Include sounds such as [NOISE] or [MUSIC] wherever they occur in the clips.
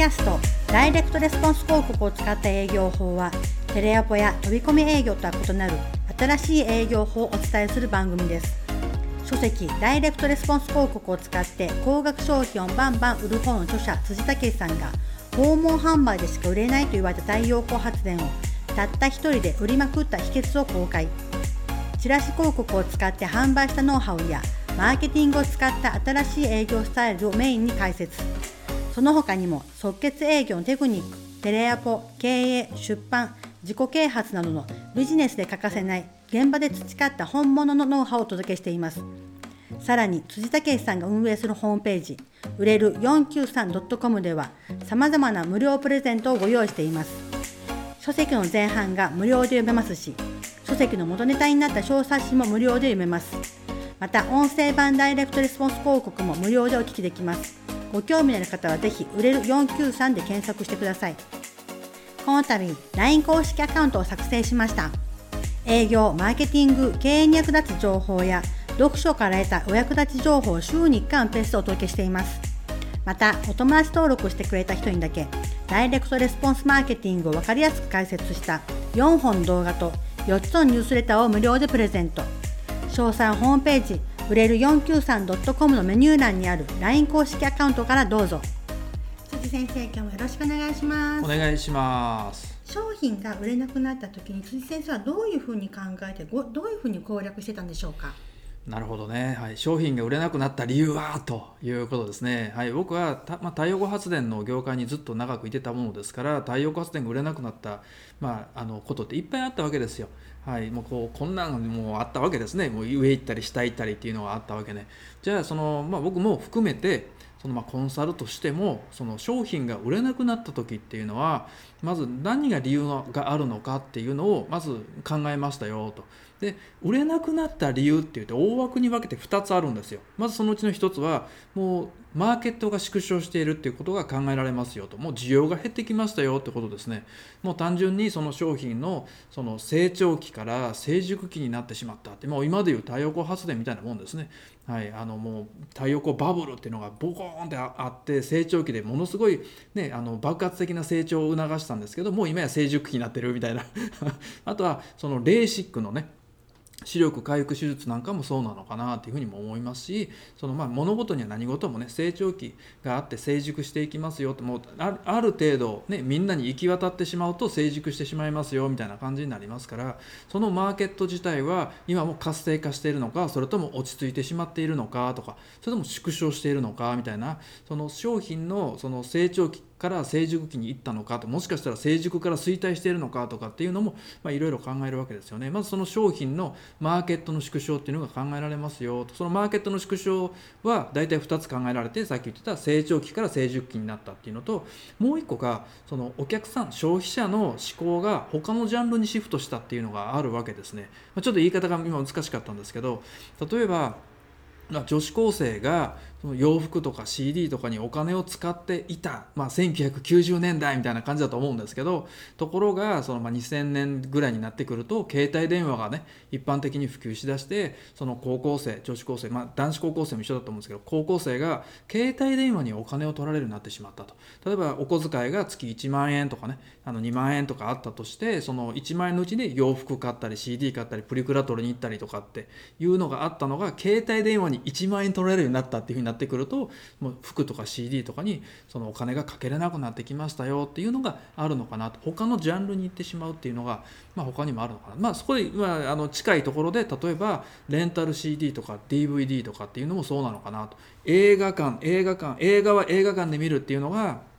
キャストダイレクトレスポンス広告を使った営業法はテレアポや飛び込み営業とは異なる新しい営業法をお伝えする番組です。書籍ダイレクトレスポンス広告を使って高額商品をバンバン売る本の著者辻武さんが訪問販売でしか売れないと言われた太陽光発電をたった一人で売りまくった秘訣を公開。チラシ広告を使って販売したノウハウやマーケティングを使った新しい営業スタイルをメインに解説。その他にも即決営業のテクニックテレアポ経営出版自己啓発などのビジネスで欠かせない現場で培った本物のノウハウをお届けしています。さらに辻武さんが運営するホームページ売れる 493.com ではさまざまな無料プレゼントをご用意しています。書籍の前半が無料で読めますし書籍の元ネタになった小冊子も無料で読めます。また音声版ダイレクトレスポンス広告も無料でお聞きできます。ご興味のある方はぜひ売れる493で検索してください。この度 LINE 公式アカウントを作成しました。営業マーケティング経営に役立つ情報や読書から得たお役立ち情報を週に1回のペースでお届けしています。またお友達登録してくれた人にだけダイレクトレスポンスマーケティングを分かりやすく解説した4本動画と4つのニュースレターを無料でプレゼント。詳細ホームページ売れる 493.com のメニュー欄にある LINE 公式アカウントからどうぞ。辻先生今日もよろしくお願いします。お願いします。商品が売れなくなった時に辻先生はどういうふうに考えてどういうふうに攻略してたんでしょうか？なるほどね、はい、商品が売れなくなった理由はということですね、はい、僕はた、まあ、太陽光発電の業界にずっと長くいてたものですから太陽光発電が売れなくなった、まあ、あのことっていっぱいあったわけですよ。はい、もうこうこんなんもあったわけですねもう上行ったり下行ったりっていうのがあったわけねじゃあその、まあ、僕も含めてそのまコンサルとしてもその商品が売れなくなった時っていうのはまず何が理由があるのかっていうのをまず考えましたよと。で売れなくなった理由って言って大枠に分けて2つあるんですよ。まずそのうちの1つはもうマーケットが縮小しているっていうことが考えられますよと。もう需要が減ってきましたよってことですね。もう単純にその商品のその成長期から成熟期になってしまったって。もう今でいう太陽光発電みたいなもんですね。はい、あのもう太陽光バブルっていうのがボコーンってあって成長期でものすごい、ね、あの爆発的な成長を促したんですけどもう今や成熟期になってるみたいな。[LAUGHS] あとはそのレーシックのね視力回復手術なんかもそうなのかなというふうにも思いますしそのまあ物事には何事もね成長期があって成熟していきますよともうある程度、ね、みんなに行き渡ってしまうと成熟してしまいますよみたいな感じになりますからそのマーケット自体は今も活性化しているのかそれとも落ち着いてしまっているのかとかそれとも縮小しているのかみたいなその商品のその成長期から成熟期に行ったのかともしかしたら成熟から衰退しているのかとかっていうのもいろいろ考えるわけですよね。まずその商品のマーケットの縮小っていうのが考えられますよと。そのマーケットの縮小は大体2つ考えられてさっき言ってた成長期から成熟期になったっていうのともう1個がそのお客さん消費者の思考が他のジャンルにシフトしたっていうのがあるわけですね。ちょっと言い方が今難しかったんですけど例えば女子高生がその洋服とか CD とかにお金を使っていた、まあ、1990年代みたいな感じだと思うんですけどところがそのまあ2000年ぐらいになってくると携帯電話がね一般的に普及しだしてその高校生女子高生、まあ、男子高校生も一緒だと思うんですけど高校生が携帯電話にお金を取られるようになってしまったと。例えばお小遣いが月1万円とかねあの2万円とかあったとしてその1万円のうちで洋服買ったり CD 買ったりプリクラ取りに行ったりとかっていうのがあったのが携帯電話に1万円取られるようになったっていうふうになってくるともう服とか CD とかにそのお金がかけれなくなってきましたよっていうのがあるのかなと。他のジャンルに行ってしまうっていうのが、まあ、他にもあるのかな、まあ、そこで、まあ、あの近いところで例えばレンタル CD とか DVD とかっていうのもそうなのかなと。映画館映画館映画は映画館で見るっていうのが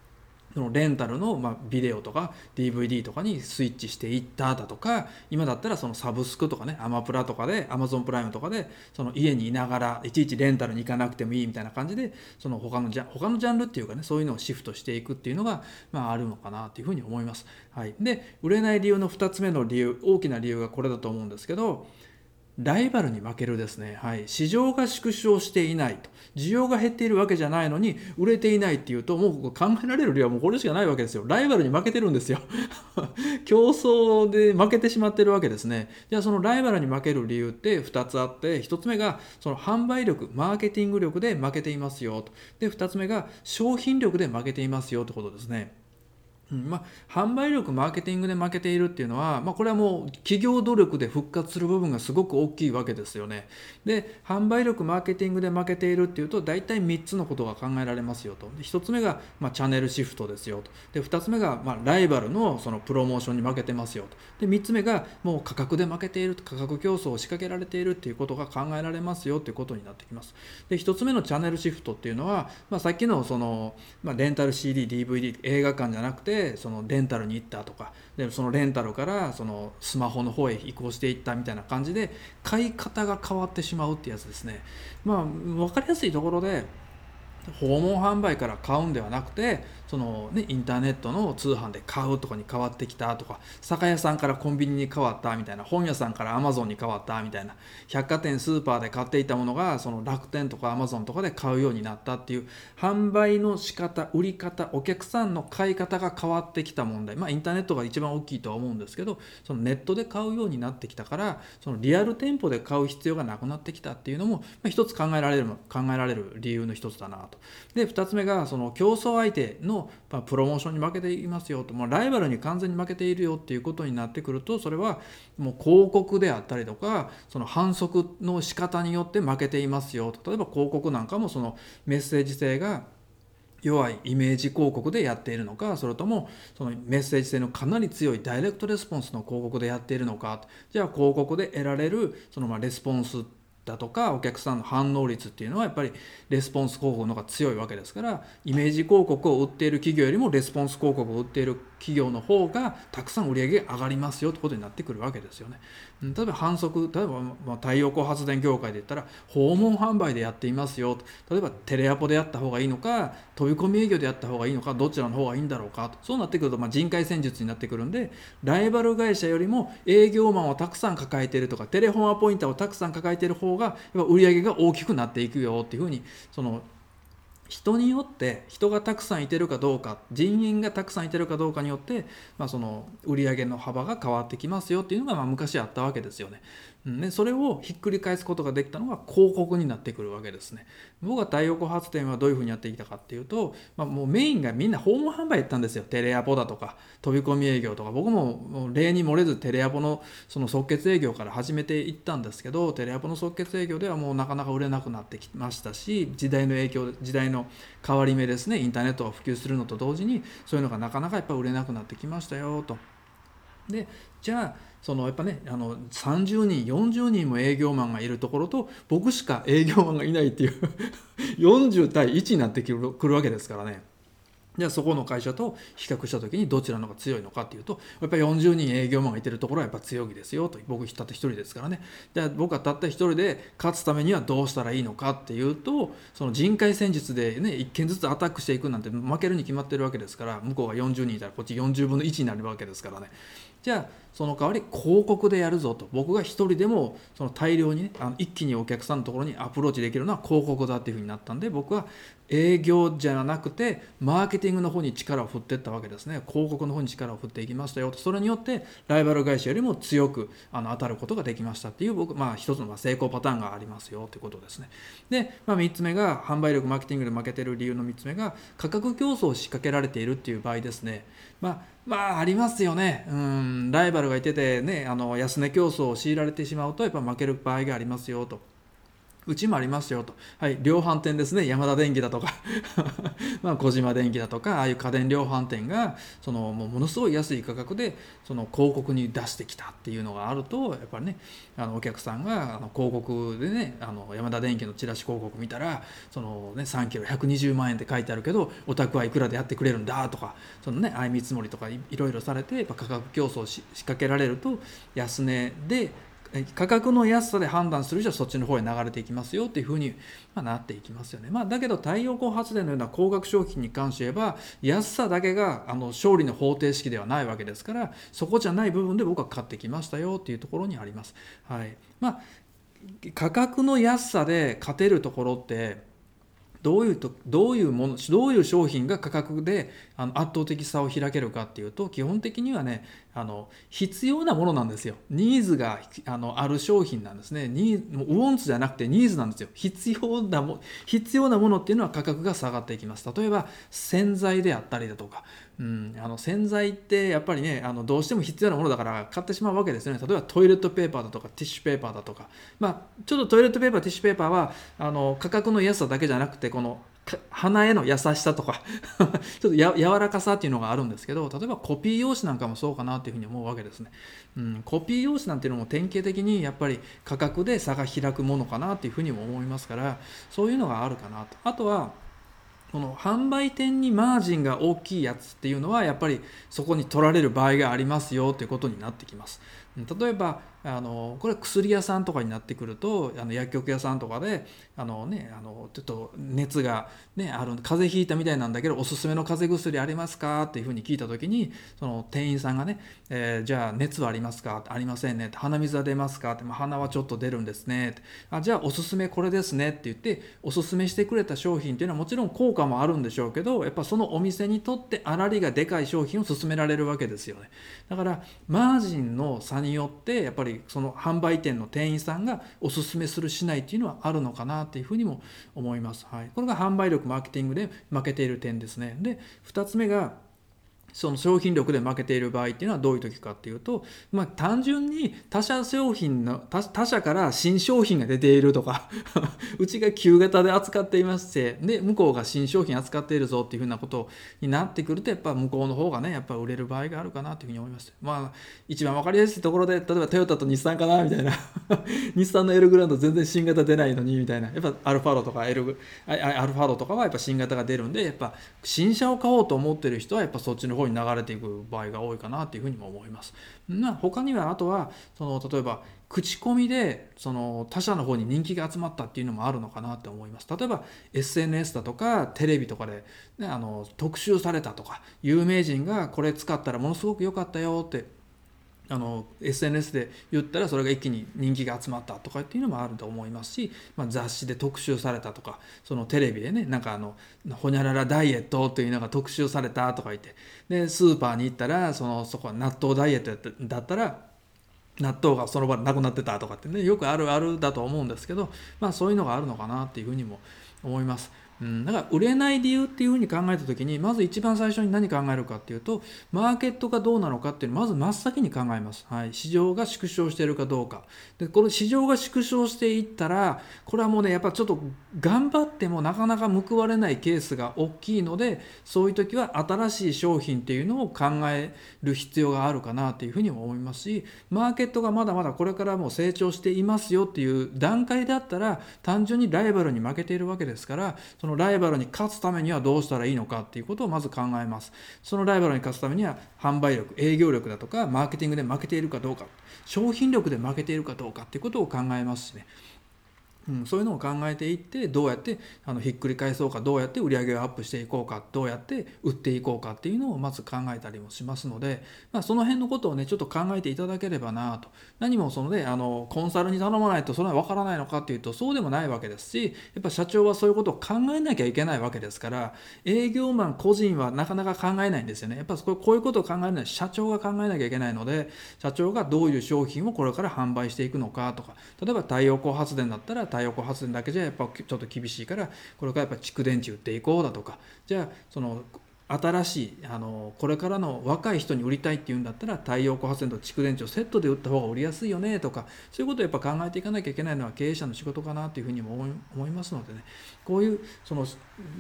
そのレンタルのまビデオとか DVD とかにスイッチしていっただとか今だったらそのサブスクとかねアマプラとかでアマゾンプライムとかでその家にいながらいちいちレンタルに行かなくてもいいみたいな感じでその他のジャ他のジャンルっていうかねそういうのをシフトしていくっていうのが、まあ、あるのかなというふうに思います。はい、で売れない理由の2つ目の理由大きな理由がこれだと思うんですけどライバルに負けるですね、はい、市場が縮小していないと。需要が減っているわけじゃないのに売れていないっていうともう考えられる理由はもうこれしかないわけですよ。ライバルに負けてるんですよ。[LAUGHS] 競争で負けてしまってるわけですね。じゃあそのライバルに負ける理由って2つあって1つ目がその販売力マーケティング力で負けていますよと。で2つ目が商品力で負けていますよってことですね。うんまあ、販売力マーケティングで負けているっていうのは、まあ、これはもう企業努力で復活する部分がすごく大きいわけですよね。で販売力マーケティングで負けているっていうと大体3つのことが考えられますよとで1つ目が、まあ、チャンネルシフトですよとで2つ目が、まあ、ライバルのそのプロモーションに負けてますよとで3つ目がもう価格で負けている価格競争を仕掛けられているっていうことが考えられますよっていうことになってきます。で1つ目のチャンネルシフトっていうのは、まあ、さっきのその、まあ、レンタル CD、DVD 映画館じゃなくてそのレンタルに行ったとかでそのレンタルからそのスマホの方へ移行していったみたいな感じで買い方が変わってしまうってやつですね。まあ分かりやすいところで訪問販売から買うんではなくてその、ね、インターネットの通販で買うとかに変わってきたとか酒屋さんからコンビニに変わったみたいな本屋さんからアマゾンに変わったみたいな百貨店スーパーで買っていたものがその楽天とかアマゾンとかで買うようになったっていう販売の仕方売り方お客さんの買い方が変わってきた問題まあインターネットが一番大きいとは思うんですけどそのネットで買うようになってきたからそのリアル店舗で買う必要がなくなってきたっていうのも、まあ、一つ考えられる考えられる理由の一つだなと。で2つ目がその競争相手の、プロモーションに負けていますよと、まあ、ライバルに完全に負けているよっていうことになってくるとそれはもう広告であったりとかその販促の仕方によって負けていますよと。例えば広告なんかもそのメッセージ性が弱いイメージ広告でやっているのかそれともそのメッセージ性のかなり強いダイレクトレスポンスの広告でやっているのかじゃあ広告で得られるそのまレスポンスだとかお客さんの反応率っていうのはやっぱりレスポンス広告の方が強いわけですからイメージ広告を打っている企業よりもレスポンス広告を打っている企業の方がたくさん売り上げが上がりますよってことになってくるわけですよね。例えば反則例えば、ま太陽光発電業界で言ったら訪問販売でやっていますよ。例えばテレアポでやった方がいいのか飛び込み営業でやった方がいいのかどちらの方がいいんだろうか。とそうなってくると、ま、人海戦術になってくるんでライバル会社よりも営業マンをたくさん抱えているとかテレフォンアポインターをたくさん抱えている方がやっぱ売り上げが大きくなっていくよっていうふうにその人によって人がたくさんいてるかどうか人員がたくさんいてるかどうかによって、まあ、その売り上げの幅が変わってきますよっていうのがまあ昔あったわけですよね。でそれをひっくり返すことができたのが広告になってくるわけですね。僕は太陽光発電はどういうふうにやってきたかっていうと、まあ、もうメインがみんな訪問販売やったんですよテレアポだとか飛び込み営業とか僕もも例に漏れずテレアポのその即決営業から始めていったんですけどテレアポの即決営業ではもうなかなか売れなくなってきましたし時代の影響時代の変わり目ですねインターネットが普及するのと同時にそういうのがなかなかやっぱ売れなくなってきましたよと。でじゃあそのやっぱねあの30人40人も営業マンがいるところと僕しか営業マンがいないっていう [LAUGHS] 40対1になってくるわけですからね。じゃあそこの会社と比較した時にどちらの方が強いのかっていうとやっぱり40人営業マンがいてるところはやっぱ強気ですよと僕たった一人ですからねじゃあ僕はたった一人で勝つためにはどうしたらいいのかっていうとその人海戦術でね1件ずつアタックしていくなんて負けるに決まってるわけですから向こうが40人いたらこっち40分の1になるわけですからねじゃあその代わり広告でやるぞと。僕が一人でもその大量にねあの一気にお客さんのところにアプローチできるのは広告だっていうふうになったんで僕は営業じゃなくてマーケティングの方に力を振っていったわけですね。広告の方に力を振っていきましたよと。それによってライバル会社よりも強くあの当たることができましたっていう僕まあ一つの成功パターンがありますよということですね。で、まあ、3つ目が販売力マーケティングで負けてる理由の3つ目が価格競争を仕掛けられているっていう場合ですね。まあまあありますよね。うん。ライバルがいててねあの安値競争を強いられてしまうとやっぱ負ける場合がありますよと。うちもありますよと。はい、量販店ですね。山田電機だとか [LAUGHS] まあ、小島電機だとか、ああいう家電量販店が、その、もうものすごい安い価格で、その広告に出してきたっていうのがあると、やっぱりね、あのお客さんがあの広告でね、あの山田電機のチラシ広告見たら、そのね、3キロ120万円って書いてあるけど、お宅はいくらでやってくれるんだとか、そのね、相見積もりとかいろいろされて、やっぱ価格競争を仕掛けられると、安値で、価格の安さで判断する以上そっちの方へ流れていきますよっていうふうに、なっていきますよね。まあ、だけど太陽光発電のような高額商品に関して言えば安さだけがあの勝利の方程式ではないわけですからそこじゃない部分で僕は買ってきましたよっていうところにあります。はいまあ、価格の安さで勝てるところってどういうとどういうものどういう商品が価格であの圧倒的差を開けるかっていうと基本的にはねあの必要なものなんですよ。ニーズがあのある商品なんですね。ニーもうウォンツじゃなくてニーズなんですよ。必要なも必要なものっていうのは価格が下がっていきます。例えば洗剤であったりだとか、うん、あの洗剤ってやっぱりねあのどうしても必要なものだから買ってしまうわけですよね。例えばトイレットペーパーだとかティッシュペーパーだとか。まあちょっとトイレットペーパーティッシュペーパーはあの価格の安さだけじゃなくてこの鼻への優しさとか [LAUGHS] ちょっとや柔らかさっていうのがあるんですけど例えばコピー用紙なんかもそうかなっていうふうに思うわけですね、うん、コピー用紙なんていうのも典型的にやっぱり価格で差が開くものかなっていうふうにも思いますからそういうのがあるかなと。あとはこの販売店にマージンが大きいやつっていうのはやっぱりそこに取られる場合がありますよということになってきます。例えばあのこれ薬屋さんとかになってくるとあの薬局屋さんとかであの、ね、あのちょっと熱が、ね、ある風邪ひいたみたいなんだけどおすすめの風邪薬ありますかっていうふうに聞いた時にその店員さんがね、えー、じゃあ熱はありますか？ありませんね。鼻水は出ますか？って、まあ、鼻はちょっと出るんですね。あじゃあおすすめこれですねって言っておすすめしてくれた商品っていうのはもちろん効果もあるんでしょうけどやっぱそのお店にとって粗利がでかい商品を勧められるわけですよね。だからマージンの差によってやっぱりその販売売店の店員さんがおすすめするしないっていうのはあるのかなっていうふうにも思います。はい、これが販売力マーケティングで負けている点ですね。で2つ目がその商品力で負けている場合っていうのはどういう時かっていうと、まあ、単純に他社商品の他社から新商品が出ているとか [LAUGHS] うちが旧型で扱っていましてで向こうが新商品扱っているぞっていうふうなことになってくるとやっぱ向こうの方がねやっぱ売れる場合があるかなというふうに思います。まあ一番分かりやすいところで例えばトヨタと日産かなみたいな。[LAUGHS] 日産のエルグランド全然新型出ないのにみたいな。やっぱアルファロとかエルアルファロとかはやっぱ新型が出るんでやっぱ新車を買おうと思ってる人はやっぱそっちの方に流れていく場合が多いかなというふうにも思います。ま、他にはあとはその例えば口コミでその他社の方に人気が集まったっていうのもあるのかなって思います。例えば SNS だとかテレビとかで、ね、あの特集されたとか有名人がこれ使ったらものすごく良かったよってあの SNS で言ったらそれが一気に人気が集まったとかっていうのもあると思いますし、まあ、雑誌で特集されたとかそのテレビでねなんかあの「ほにゃららダイエット」というのが特集されたとか言ってでスーパーに行ったらそのそこは納豆ダイエットだったら納豆がその場でなくなってたとかってねよくあるあるだと思うんですけど、まあ、そういうのがあるのかなっていうふうにも思います。うん、だから売れない理由っていうふうに考えた時にまず一番最初に何考えるかっていうとマーケットがどうなのかっていうのをまず真っ先に考えます、はい、市場が縮小しているかどうか。でこの市場が縮小していったらこれはもうねやっぱちょっと頑張ってもなかなか報われないケースが大きいのでそういう時は新しい商品っていうのを考える必要があるかなっていうふうに思いますしマーケットがまだまだこれからも成長していますよっていう段階であったら単純にライバルに負けているわけですからそののライバルに勝つためにはどうしたらいいのかっていうことをまず考えます。そのライバルに勝つためには販売力、営業力だとか、マーケティングで負けているかどうか、商品力で負けているかどうかっていうことを考えますしね。うん、そういうのを考えていってどうやってあのひっくり返そうかどうやって売り上げをアップしていこうかどうやって売っていこうかっていうのをまず考えたりもしますので、まあ、その辺のことをねちょっと考えていただければなと。何もそのねあのコンサルに頼まないとそれは分からないのかっていうとそうでもないわけですしやっぱ社長はそういうことを考えなきゃいけないわけですから営業マン個人はなかなか考えないんですよね。やっぱこういうことを考えるのは社長が考えなきゃいけないので社長がどういう商品をこれから販売していくのかとか例えば太陽光発電だったら太陽光発電だけじゃやっぱちょっと厳しいからこれからやっぱ蓄電池売っていこうだとか。じゃあその新しいあのこれからの若い人に売りたいっていうんだったら太陽光発電と蓄電池をセットで売った方が売りやすいよねとか。そういうことをやっぱ考えていかなきゃいけないのは経営者の仕事かなというふうにも思いますのでね。こういうその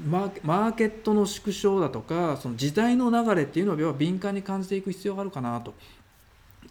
マーケットの縮小だとかその時代の流れっていうのを敏感に感じていく必要があるかなと。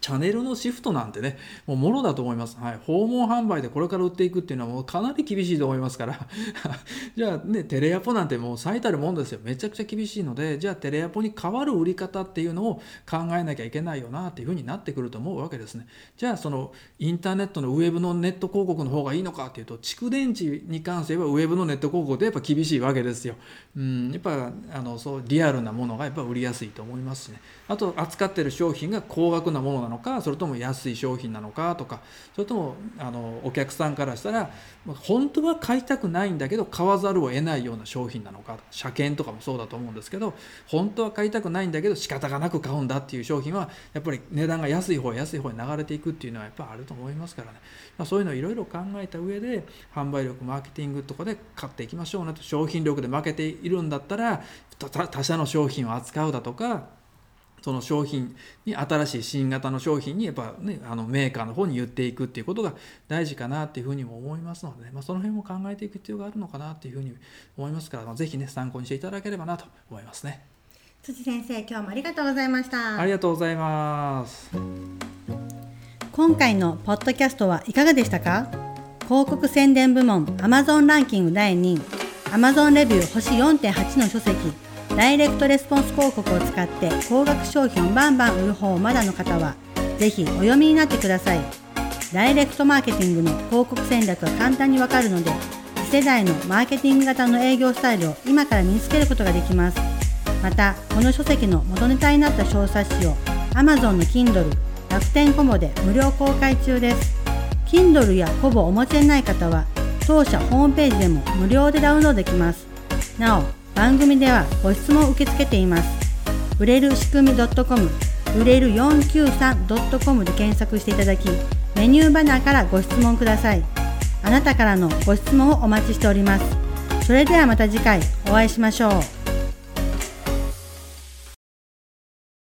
チャンネルのシフトなんてね、もうもろだと思います。はい。訪問販売でこれから売っていくっていうのはもうかなり厳しいと思いますから。[LAUGHS] じゃあね、テレアポなんてもう最たるもんですよ。めちゃくちゃ厳しいので、じゃあテレアポに代わる売り方っていうのを考えなきゃいけないよなっていうふうになってくると思うわけですね。じゃあそのインターネットのウェブのネット広告の方がいいのかっていうと、蓄電池に関してはウェブのネット広告でやっぱ厳しいわけですよ。うん、やっぱあのそうリアルなものがやっぱ売りやすいと思いますしね。あと扱ってる商品が高額なものなのかそれとも安い商品なのかとかそれともあのお客さんからしたら本当は買いたくないんだけど買わざるを得ないような商品なのか車検とかもそうだと思うんですけど本当は買いたくないんだけど仕方がなく買うんだっていう商品はやっぱり値段が安い方安い方に流れていくっていうのはやっぱあると思いますからね、まあ、そういうのをいろいろ考えた上で販売力マーケティングとかで買っていきましょうねと商品力で負けているんだったら他社の商品を扱うだとかその商品に新しい新型の商品にやっぱねあのメーカーの方に言っていくっていうことが大事かなっていうふうにも思いますので、ね、まあ、その辺も考えていく必要があるのかなっていうふうに思いますから、まあ、ぜひね参考にしていただければなと思いますね。辻先生今日もありがとうございました。ありがとうございます。今回のポッドキャストはいかがでしたか？広告宣伝部門 Amazon ランキング第2位 Amazon レビュー星4.8の書籍ダイレクトレスポンス広告を使って高額商品をバンバン売る方まだの方は、ぜひお読みになってください。ダイレクトマーケティングの広告戦略が簡単にわかるので、次世代のマーケティング型の営業スタイルを今から身につけることができます。また、この書籍の元ネタになった小冊子を Amazon の Kindle、楽天コモで無料公開中です。Kindle やほぼお持ちでない方は、当社ホームページでも無料でダウンロードできます。なお、番組ではご質問を受け付けています。売れる仕組み .com 売れる 493.com で検索していただきメニューバナーからご質問ください。あなたからのご質問をお待ちしております。それではまた次回お会いしましょう。